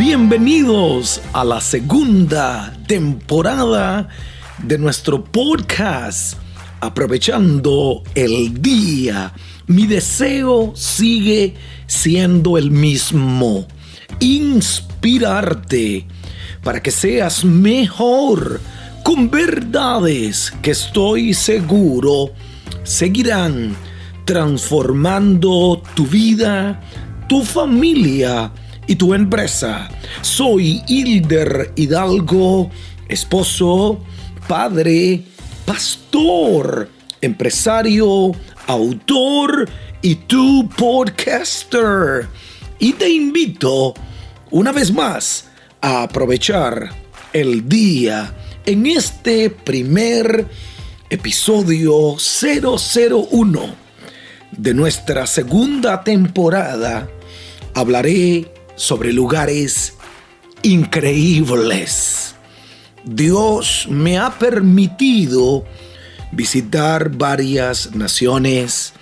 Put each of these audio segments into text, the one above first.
Bienvenidos a la segunda temporada de nuestro podcast. Aprovechando el día, mi deseo sigue siendo el mismo. Inspirarte para que seas mejor con verdades que estoy seguro seguirán transformando tu vida, tu familia y tu empresa. Soy Hilder Hidalgo, esposo, padre, pastor, empresario, autor y tu podcaster. Y te invito una vez más a aprovechar el día en este primer episodio 001 de nuestra segunda temporada. Hablaré sobre lugares increíbles. Dios me ha permitido visitar varias naciones,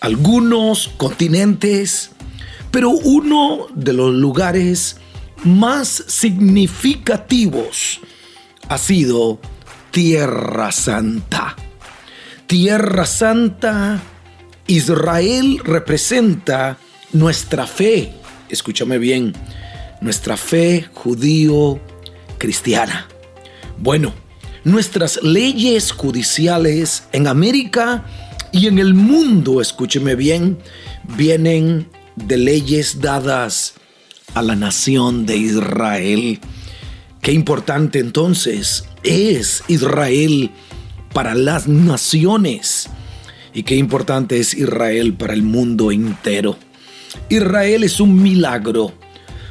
algunos continentes, pero uno de los lugares más significativos ha sido Tierra Santa. Tierra Santa, Israel representa nuestra fe escúchame bien, nuestra fe judío cristiana. Bueno, nuestras leyes judiciales en América y en el mundo, escúcheme bien, vienen de leyes dadas a la nación de Israel. Qué importante entonces es Israel para las naciones y qué importante es Israel para el mundo entero. Israel es un milagro,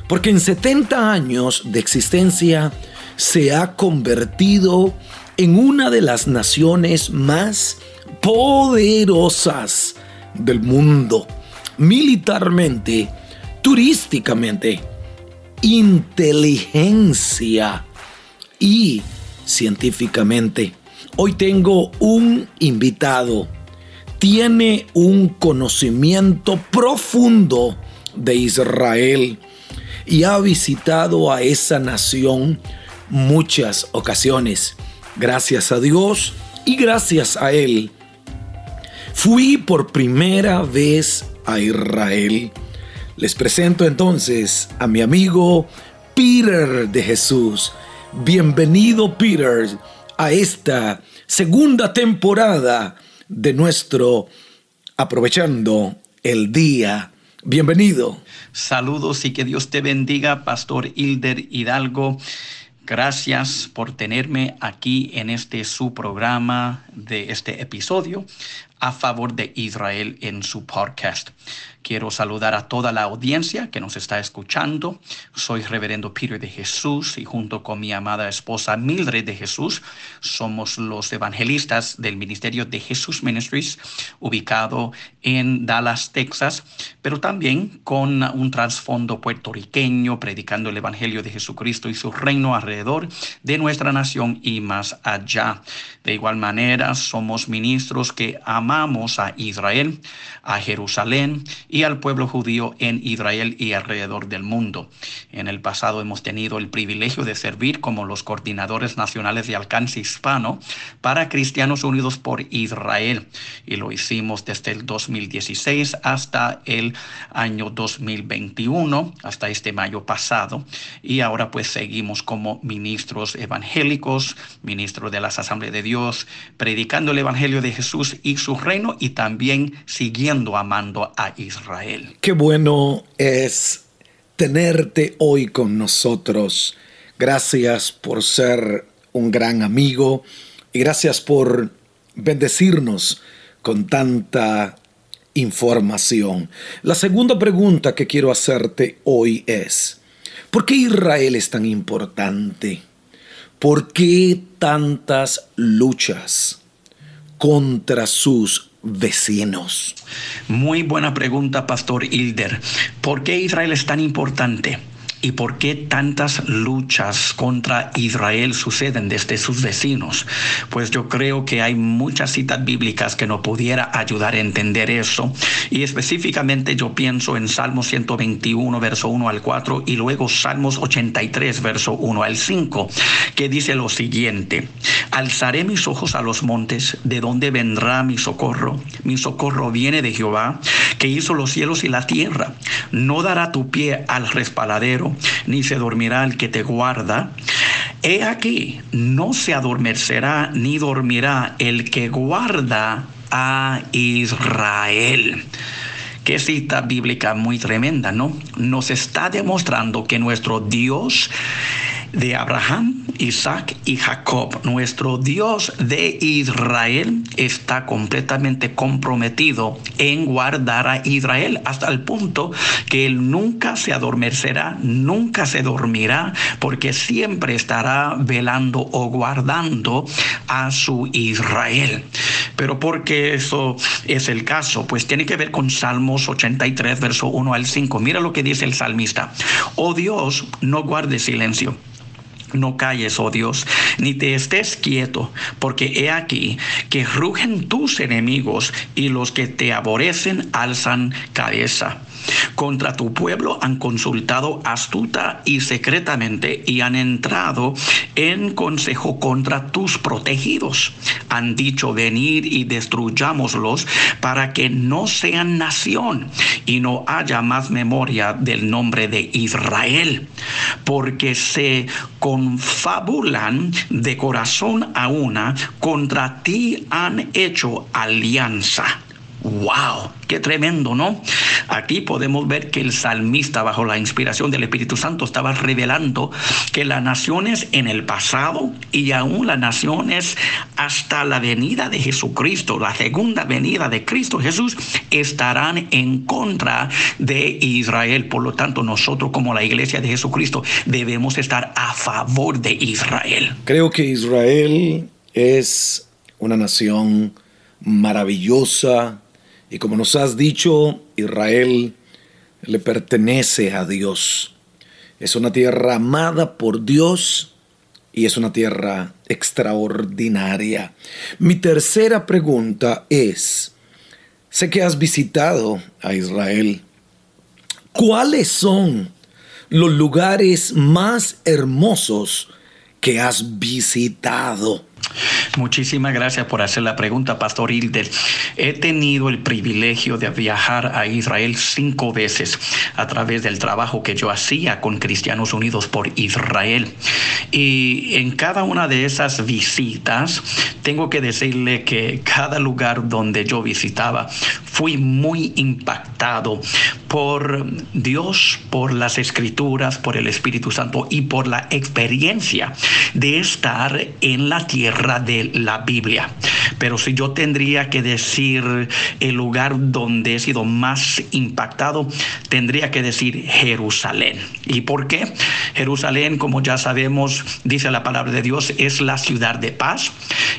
porque en 70 años de existencia se ha convertido en una de las naciones más poderosas del mundo, militarmente, turísticamente, inteligencia y científicamente. Hoy tengo un invitado tiene un conocimiento profundo de Israel y ha visitado a esa nación muchas ocasiones. Gracias a Dios y gracias a Él. Fui por primera vez a Israel. Les presento entonces a mi amigo Peter de Jesús. Bienvenido Peter a esta segunda temporada de nuestro Aprovechando el Día. Bienvenido. Saludos y que Dios te bendiga, Pastor Hilder Hidalgo. Gracias por tenerme aquí en este su programa de este episodio a favor de Israel en su podcast. Quiero saludar a toda la audiencia que nos está escuchando. Soy Reverendo Peter de Jesús y junto con mi amada esposa Mildred de Jesús somos los evangelistas del Ministerio de Jesús Ministries ubicado en Dallas, Texas, pero también con un trasfondo puertorriqueño predicando el Evangelio de Jesucristo y su reino alrededor de nuestra nación y más allá. De igual manera, somos ministros que amamos a Israel, a Jerusalén y al pueblo judío en Israel y alrededor del mundo. En el pasado hemos tenido el privilegio de servir como los coordinadores nacionales de alcance hispano para Cristianos Unidos por Israel y lo hicimos desde el 2016 hasta el año 2021, hasta este mayo pasado y ahora pues seguimos como ministros evangélicos, ministros de las Asambleas de Dios predicando el Evangelio de Jesús y su reino y también siguiendo amando a Israel. Qué bueno es tenerte hoy con nosotros. Gracias por ser un gran amigo y gracias por bendecirnos con tanta información. La segunda pregunta que quiero hacerte hoy es, ¿por qué Israel es tan importante? ¿Por qué tantas luchas contra sus vecinos? Muy buena pregunta, Pastor Hilder. ¿Por qué Israel es tan importante? ¿Y por qué tantas luchas contra Israel suceden desde sus vecinos? Pues yo creo que hay muchas citas bíblicas que nos pudiera ayudar a entender eso. Y específicamente yo pienso en Salmos 121, verso 1 al 4 y luego Salmos 83, verso 1 al 5, que dice lo siguiente. Alzaré mis ojos a los montes, ¿de dónde vendrá mi socorro? Mi socorro viene de Jehová, que hizo los cielos y la tierra. No dará tu pie al respaladero ni se dormirá el que te guarda. He aquí, no se adormecerá ni dormirá el que guarda a Israel. Qué cita bíblica muy tremenda, ¿no? Nos está demostrando que nuestro Dios de Abraham, Isaac y Jacob. Nuestro Dios de Israel está completamente comprometido en guardar a Israel hasta el punto que él nunca se adormecerá, nunca se dormirá, porque siempre estará velando o guardando a su Israel. Pero porque eso es el caso, pues tiene que ver con Salmos 83, verso 1 al 5. Mira lo que dice el salmista. Oh Dios, no guarde silencio no calles, oh Dios, ni te estés quieto, porque he aquí que rugen tus enemigos y los que te aborrecen alzan cabeza. Contra tu pueblo han consultado astuta y secretamente y han entrado en consejo contra tus protegidos. Han dicho venir y destruyámoslos para que no sean nación y no haya más memoria del nombre de Israel, porque se confabulan de corazón a una, contra ti han hecho alianza. ¡Wow! ¡Qué tremendo, ¿no? Aquí podemos ver que el salmista, bajo la inspiración del Espíritu Santo, estaba revelando que las naciones en el pasado y aún las naciones hasta la venida de Jesucristo, la segunda venida de Cristo Jesús, estarán en contra de Israel. Por lo tanto, nosotros como la iglesia de Jesucristo debemos estar a favor de Israel. Creo que Israel es una nación maravillosa, y como nos has dicho, Israel le pertenece a Dios. Es una tierra amada por Dios y es una tierra extraordinaria. Mi tercera pregunta es, sé que has visitado a Israel. ¿Cuáles son los lugares más hermosos que has visitado? Muchísimas gracias por hacer la pregunta, Pastor Hilder. He tenido el privilegio de viajar a Israel cinco veces a través del trabajo que yo hacía con Cristianos Unidos por Israel. Y en cada una de esas visitas, tengo que decirle que cada lugar donde yo visitaba, fui muy impactado por Dios, por las escrituras, por el Espíritu Santo y por la experiencia de estar en la tierra de la Biblia. Pero si yo tendría que decir el lugar donde he sido más impactado, tendría que decir Jerusalén. ¿Y por qué? Jerusalén, como ya sabemos, dice la palabra de Dios, es la ciudad de paz,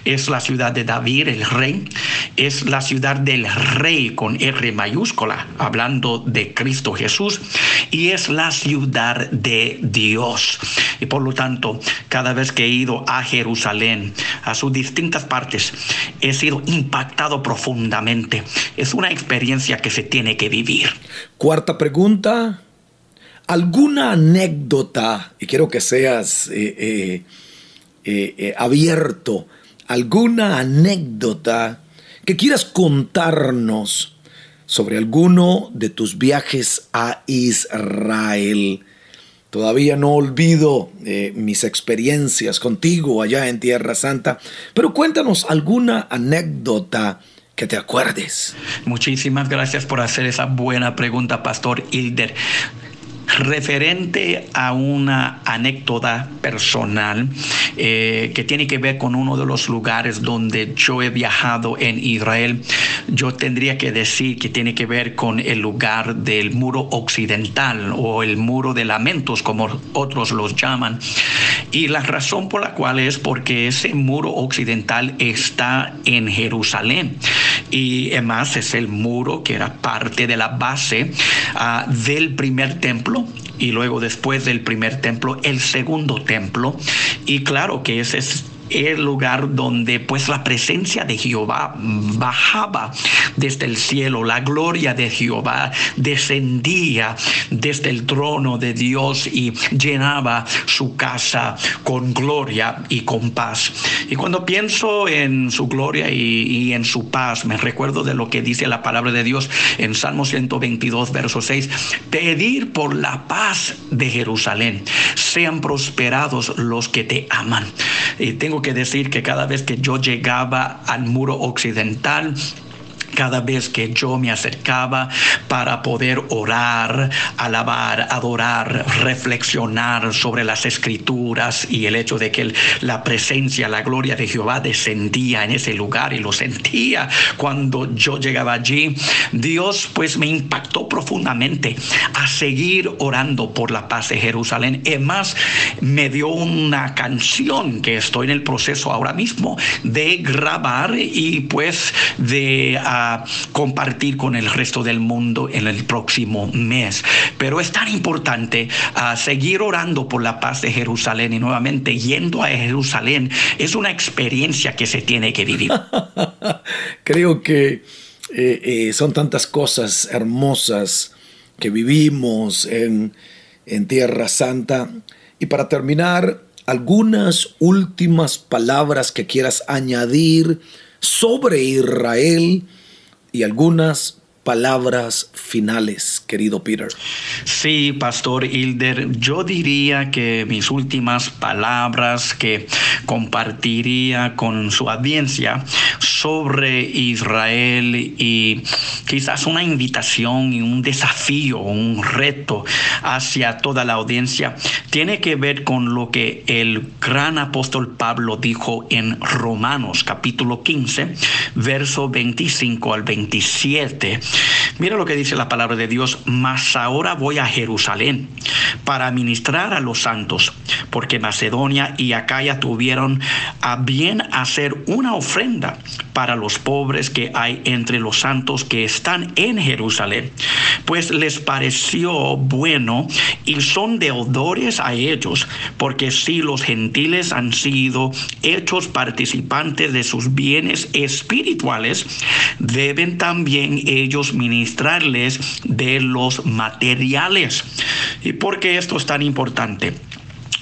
es la ciudad de David, el rey, es la ciudad del rey con R mayúscula, hablando de Cristo Jesús, y es la ciudad de Dios. Y por lo tanto, cada vez que he ido a Jerusalén, a sus distintas partes, he sido impactado profundamente. Es una experiencia que se tiene que vivir. Cuarta pregunta. ¿Alguna anécdota, y quiero que seas eh, eh, eh, abierto, alguna anécdota que quieras contarnos sobre alguno de tus viajes a Israel? Todavía no olvido eh, mis experiencias contigo allá en Tierra Santa, pero cuéntanos alguna anécdota que te acuerdes. Muchísimas gracias por hacer esa buena pregunta, Pastor Hilder referente a una anécdota personal eh, que tiene que ver con uno de los lugares donde yo he viajado en Israel, yo tendría que decir que tiene que ver con el lugar del muro occidental o el muro de lamentos, como otros los llaman. Y la razón por la cual es porque ese muro occidental está en Jerusalén. Y además es el muro que era parte de la base uh, del primer templo y luego después del primer templo, el segundo templo. Y claro que ese es el lugar donde pues la presencia de Jehová bajaba desde el cielo, la gloria de Jehová descendía desde el trono de Dios y llenaba su casa con gloria y con paz. Y cuando pienso en su gloria y, en su paz, me recuerdo de lo que dice la palabra de Dios en Salmo 122, verso 6, pedir por la paz de Jerusalén, sean prosperados los que te aman. Y tengo que decir que cada vez que yo llegaba al muro occidental, cada vez que yo me acercaba para poder orar, alabar, adorar, reflexionar sobre las escrituras y el hecho de que la presencia, la gloria de Jehová descendía en ese lugar y lo sentía cuando yo llegaba allí, Dios pues me impactó profundamente a seguir orando por la paz de Jerusalén. Es más, me dio una canción que estoy en el proceso ahora mismo de grabar y pues de... Compartir con el resto del mundo en el próximo mes. Pero es tan importante ah, seguir orando por la paz de Jerusalén y nuevamente yendo a Jerusalén es una experiencia que se tiene que vivir. Creo que eh, eh, son tantas cosas hermosas que vivimos en, en Tierra Santa. Y para terminar, algunas últimas palabras que quieras añadir sobre Israel y algunas palabras finales, querido Peter. Sí, Pastor Hilder, yo diría que mis últimas palabras que compartiría con su audiencia sobre Israel y quizás una invitación y un desafío, un reto hacia toda la audiencia, tiene que ver con lo que el gran apóstol Pablo dijo en Romanos capítulo 15, verso 25 al 27 Mira lo que dice la palabra de Dios, mas ahora voy a Jerusalén para ministrar a los santos, porque Macedonia y Acaya tuvieron a bien hacer una ofrenda para los pobres que hay entre los santos que están en Jerusalén, pues les pareció bueno y son deudores a ellos, porque si los gentiles han sido hechos participantes de sus bienes espirituales, deben también ellos ministrarles de los materiales. ¿Y por qué esto es tan importante?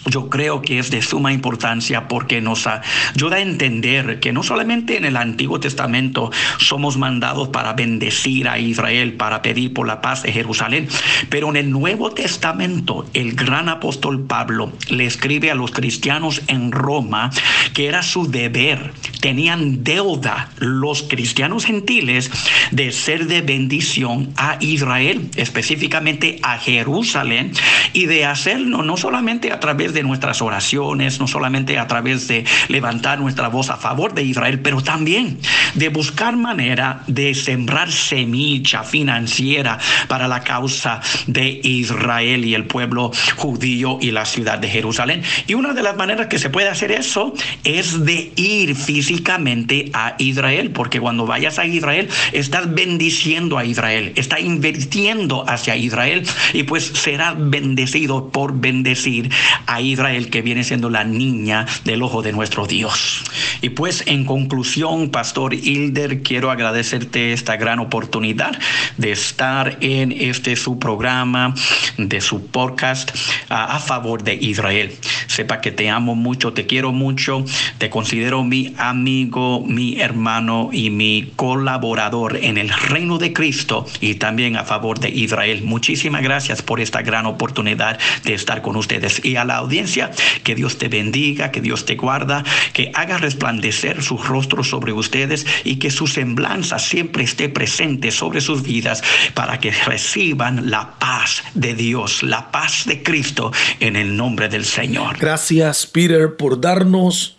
Yo creo que es de suma importancia porque nos ayuda a entender que no solamente en el Antiguo Testamento somos mandados para bendecir a Israel, para pedir por la paz de Jerusalén, pero en el Nuevo Testamento el gran apóstol Pablo le escribe a los cristianos en Roma que era su deber, tenían deuda los cristianos gentiles de ser de bendición a Israel, específicamente a Jerusalén, y de hacerlo no solamente a través de nuestras oraciones, no solamente a través de levantar nuestra voz a favor de Israel, pero también de buscar manera de sembrar semilla financiera para la causa de Israel y el pueblo judío y la ciudad de Jerusalén. Y una de las maneras que se puede hacer eso es de ir físicamente a Israel, porque cuando vayas a Israel estás bendiciendo a Israel, está invirtiendo hacia Israel y pues será bendecido por bendecir a Israel, que viene siendo la niña del ojo de nuestro Dios. Y pues en conclusión, Pastor Hilder, quiero agradecerte esta gran oportunidad de estar en este su programa, de su podcast a, a favor de Israel. Sepa que te amo mucho, te quiero mucho, te considero mi amigo, mi hermano y mi colaborador en el reino de Cristo y también a favor de Israel. Muchísimas gracias por esta gran oportunidad de estar con ustedes y a la audiencia que Dios te bendiga, que Dios te guarda, que haga resplandecer su rostro sobre ustedes y que su semblanza siempre esté presente sobre sus vidas para que reciban la paz de Dios, la paz de Cristo en el nombre del Señor. Gracias, Peter, por darnos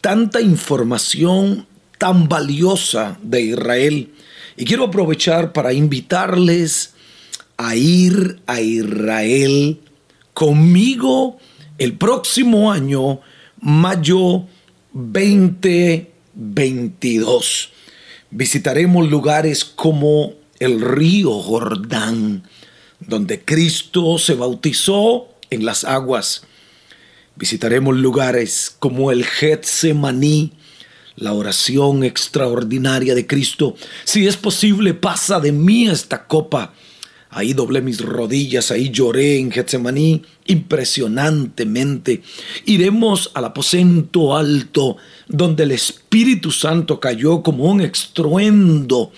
tanta información tan valiosa de Israel. Y quiero aprovechar para invitarles a ir a Israel conmigo el próximo año, mayo 2022. Visitaremos lugares como el río Jordán, donde Cristo se bautizó en las aguas. Visitaremos lugares como el Getsemaní, la oración extraordinaria de Cristo. Si es posible, pasa de mí esta copa. Ahí doblé mis rodillas, ahí lloré en Getsemaní impresionantemente. Iremos al aposento alto, donde el Espíritu Santo cayó como un estruendo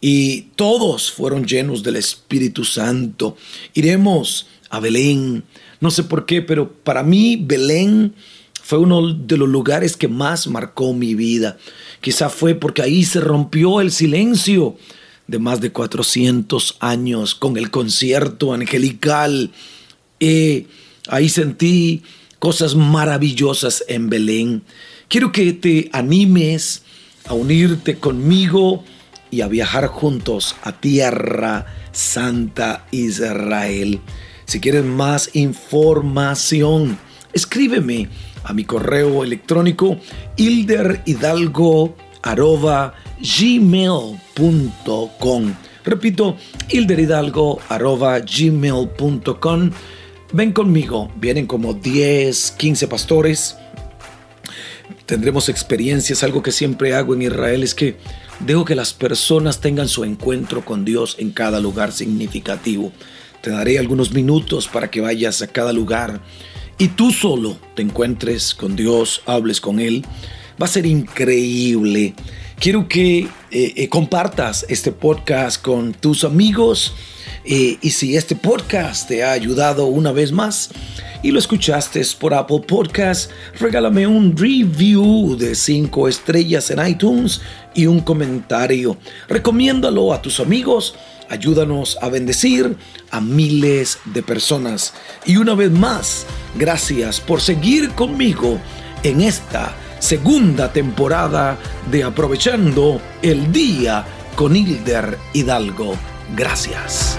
y todos fueron llenos del Espíritu Santo. Iremos a Belén. No sé por qué, pero para mí Belén fue uno de los lugares que más marcó mi vida. Quizá fue porque ahí se rompió el silencio de más de 400 años con el concierto angelical. y ahí sentí cosas maravillosas en Belén. Quiero que te animes a unirte conmigo y a viajar juntos a Tierra Santa Israel. Si quieres más información, escríbeme a mi correo electrónico hilderhidalgo.gmail.com Repito, hilderhidalgo.gmail.com Ven conmigo, vienen como 10, 15 pastores. Tendremos experiencias, algo que siempre hago en Israel es que Dejo que las personas tengan su encuentro con Dios en cada lugar significativo. Te daré algunos minutos para que vayas a cada lugar y tú solo te encuentres con Dios, hables con Él. Va a ser increíble. Quiero que eh, eh, compartas este podcast con tus amigos eh, y si este podcast te ha ayudado una vez más, y lo escuchaste por Apple Podcast, regálame un review de 5 estrellas en iTunes y un comentario. Recomiéndalo a tus amigos. Ayúdanos a bendecir a miles de personas. Y una vez más, gracias por seguir conmigo en esta segunda temporada de Aprovechando el Día con Hilder Hidalgo. Gracias.